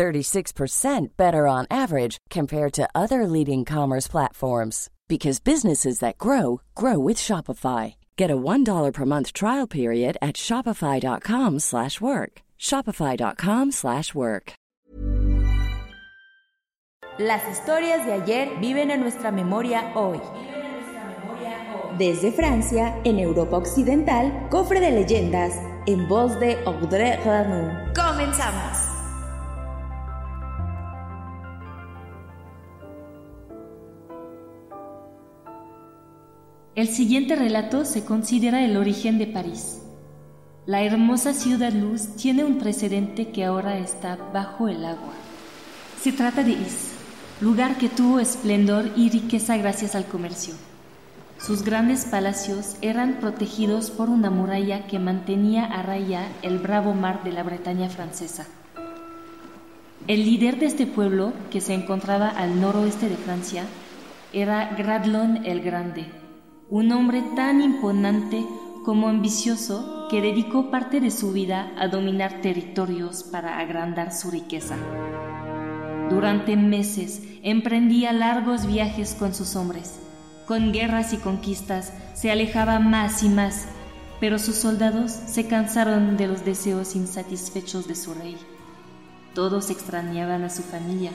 36% better on average compared to other leading commerce platforms because businesses that grow grow with Shopify. Get a $1 per month trial period at shopify.com/work. shopify.com/work. Las historias de ayer viven en nuestra memoria hoy. Desde Francia, en Europa Occidental, Cofre de Leyendas, en voz de Audrey Ranou. ¡Comenzamos! El siguiente relato se considera el origen de París. La hermosa ciudad luz tiene un precedente que ahora está bajo el agua. Se trata de Is, lugar que tuvo esplendor y riqueza gracias al comercio. Sus grandes palacios eran protegidos por una muralla que mantenía a raya el bravo mar de la Bretaña francesa. El líder de este pueblo, que se encontraba al noroeste de Francia, era Gradlon el Grande, un hombre tan imponente como ambicioso que dedicó parte de su vida a dominar territorios para agrandar su riqueza. Durante meses emprendía largos viajes con sus hombres. Con guerras y conquistas se alejaba más y más, pero sus soldados se cansaron de los deseos insatisfechos de su rey. Todos extrañaban a su familia,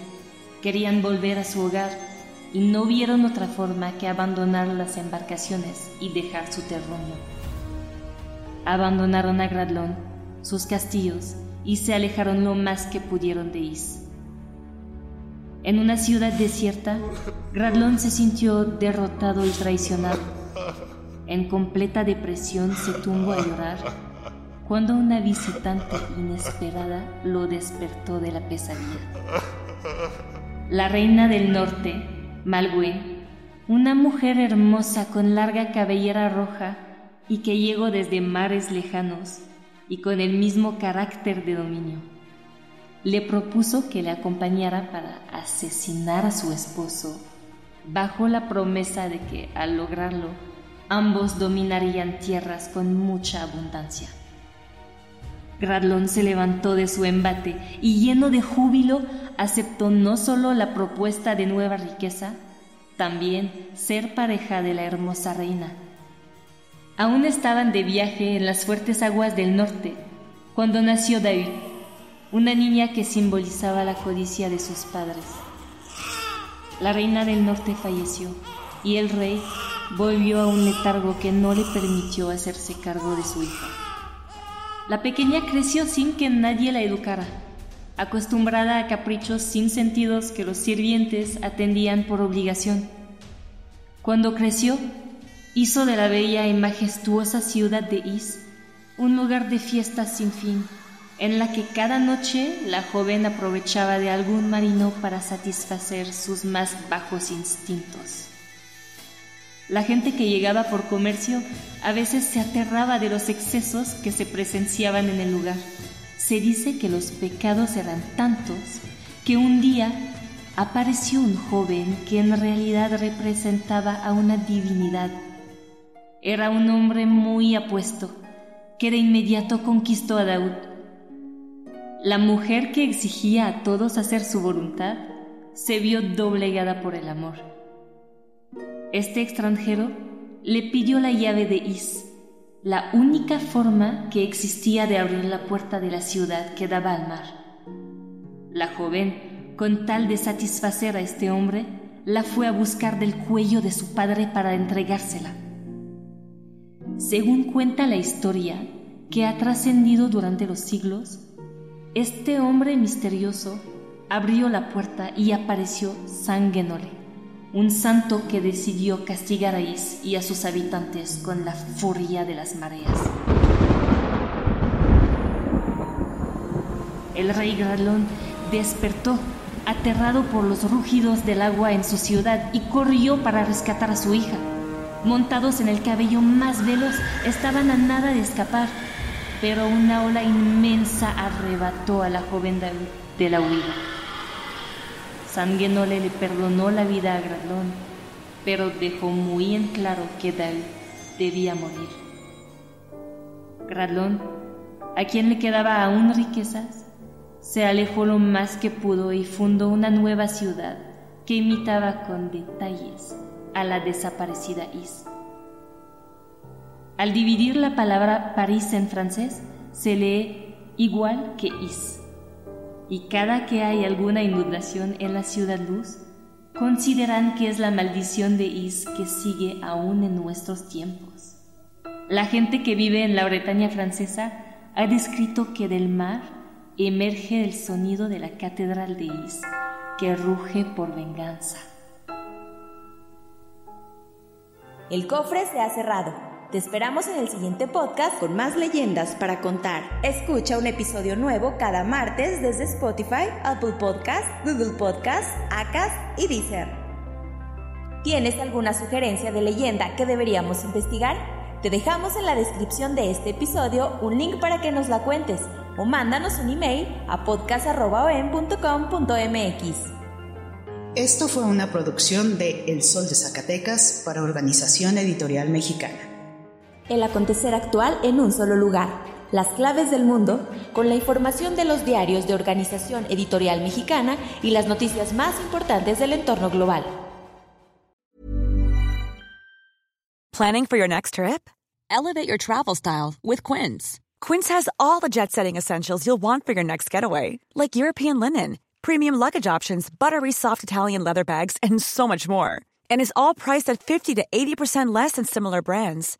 querían volver a su hogar y no vieron otra forma que abandonar las embarcaciones y dejar su terruño. Abandonaron a Gradlón, sus castillos, y se alejaron lo más que pudieron de Is. En una ciudad desierta, Gradlón se sintió derrotado y traicionado. En completa depresión se tumbó a llorar cuando una visitante inesperada lo despertó de la pesadilla. La reina del norte, Malwin, una mujer hermosa con larga cabellera roja y que llegó desde mares lejanos y con el mismo carácter de dominio. Le propuso que le acompañara para asesinar a su esposo, bajo la promesa de que al lograrlo, ambos dominarían tierras con mucha abundancia. Gradlon se levantó de su embate y lleno de júbilo aceptó no solo la propuesta de nueva riqueza, también ser pareja de la hermosa reina. Aún estaban de viaje en las fuertes aguas del norte cuando nació David, una niña que simbolizaba la codicia de sus padres. La reina del norte falleció y el rey volvió a un letargo que no le permitió hacerse cargo de su hija. La pequeña creció sin que nadie la educara, acostumbrada a caprichos sin sentidos que los sirvientes atendían por obligación. Cuando creció, hizo de la bella y majestuosa ciudad de Is un lugar de fiestas sin fin, en la que cada noche la joven aprovechaba de algún marino para satisfacer sus más bajos instintos. La gente que llegaba por comercio a veces se aterraba de los excesos que se presenciaban en el lugar. Se dice que los pecados eran tantos que un día apareció un joven que en realidad representaba a una divinidad. Era un hombre muy apuesto, que de inmediato conquistó a Daud. La mujer que exigía a todos hacer su voluntad se vio doblegada por el amor este extranjero le pidió la llave de Is, la única forma que existía de abrir la puerta de la ciudad que daba al mar. La joven, con tal de satisfacer a este hombre, la fue a buscar del cuello de su padre para entregársela. Según cuenta la historia, que ha trascendido durante los siglos, este hombre misterioso abrió la puerta y apareció Sanguenole un santo que decidió castigar a Is y a sus habitantes con la furia de las mareas. El rey Gralón despertó aterrado por los rugidos del agua en su ciudad, y corrió para rescatar a su hija. Montados en el cabello más veloz, estaban a nada de escapar, pero una ola inmensa arrebató a la joven de la huida. Sanguenole le perdonó la vida a Gradlón, pero dejó muy en claro que David debía morir. Gradlón, a quien le quedaba aún riquezas, se alejó lo más que pudo y fundó una nueva ciudad que imitaba con detalles a la desaparecida Is. Al dividir la palabra París en francés, se lee igual que Is. Y cada que hay alguna inundación en la ciudad luz, consideran que es la maldición de Is que sigue aún en nuestros tiempos. La gente que vive en la Bretaña francesa ha descrito que del mar emerge el sonido de la catedral de Is, que ruge por venganza. El cofre se ha cerrado. Te esperamos en el siguiente podcast con más leyendas para contar. Escucha un episodio nuevo cada martes desde Spotify, Apple Podcast, Google Podcast, Acast y Deezer. ¿Tienes alguna sugerencia de leyenda que deberíamos investigar? Te dejamos en la descripción de este episodio un link para que nos la cuentes o mándanos un email a podcast.com.mx. Esto fue una producción de El Sol de Zacatecas para Organización Editorial Mexicana. El acontecer actual en un solo lugar. Las claves del mundo con la información de los diarios de Organización Editorial Mexicana y las noticias más importantes del entorno global. Planning for your next trip? Elevate your travel style with Quince. Quince has all the jet-setting essentials you'll want for your next getaway, like European linen premium luggage options, buttery soft Italian leather bags, and so much more. And is all priced at 50 to 80% less than similar brands.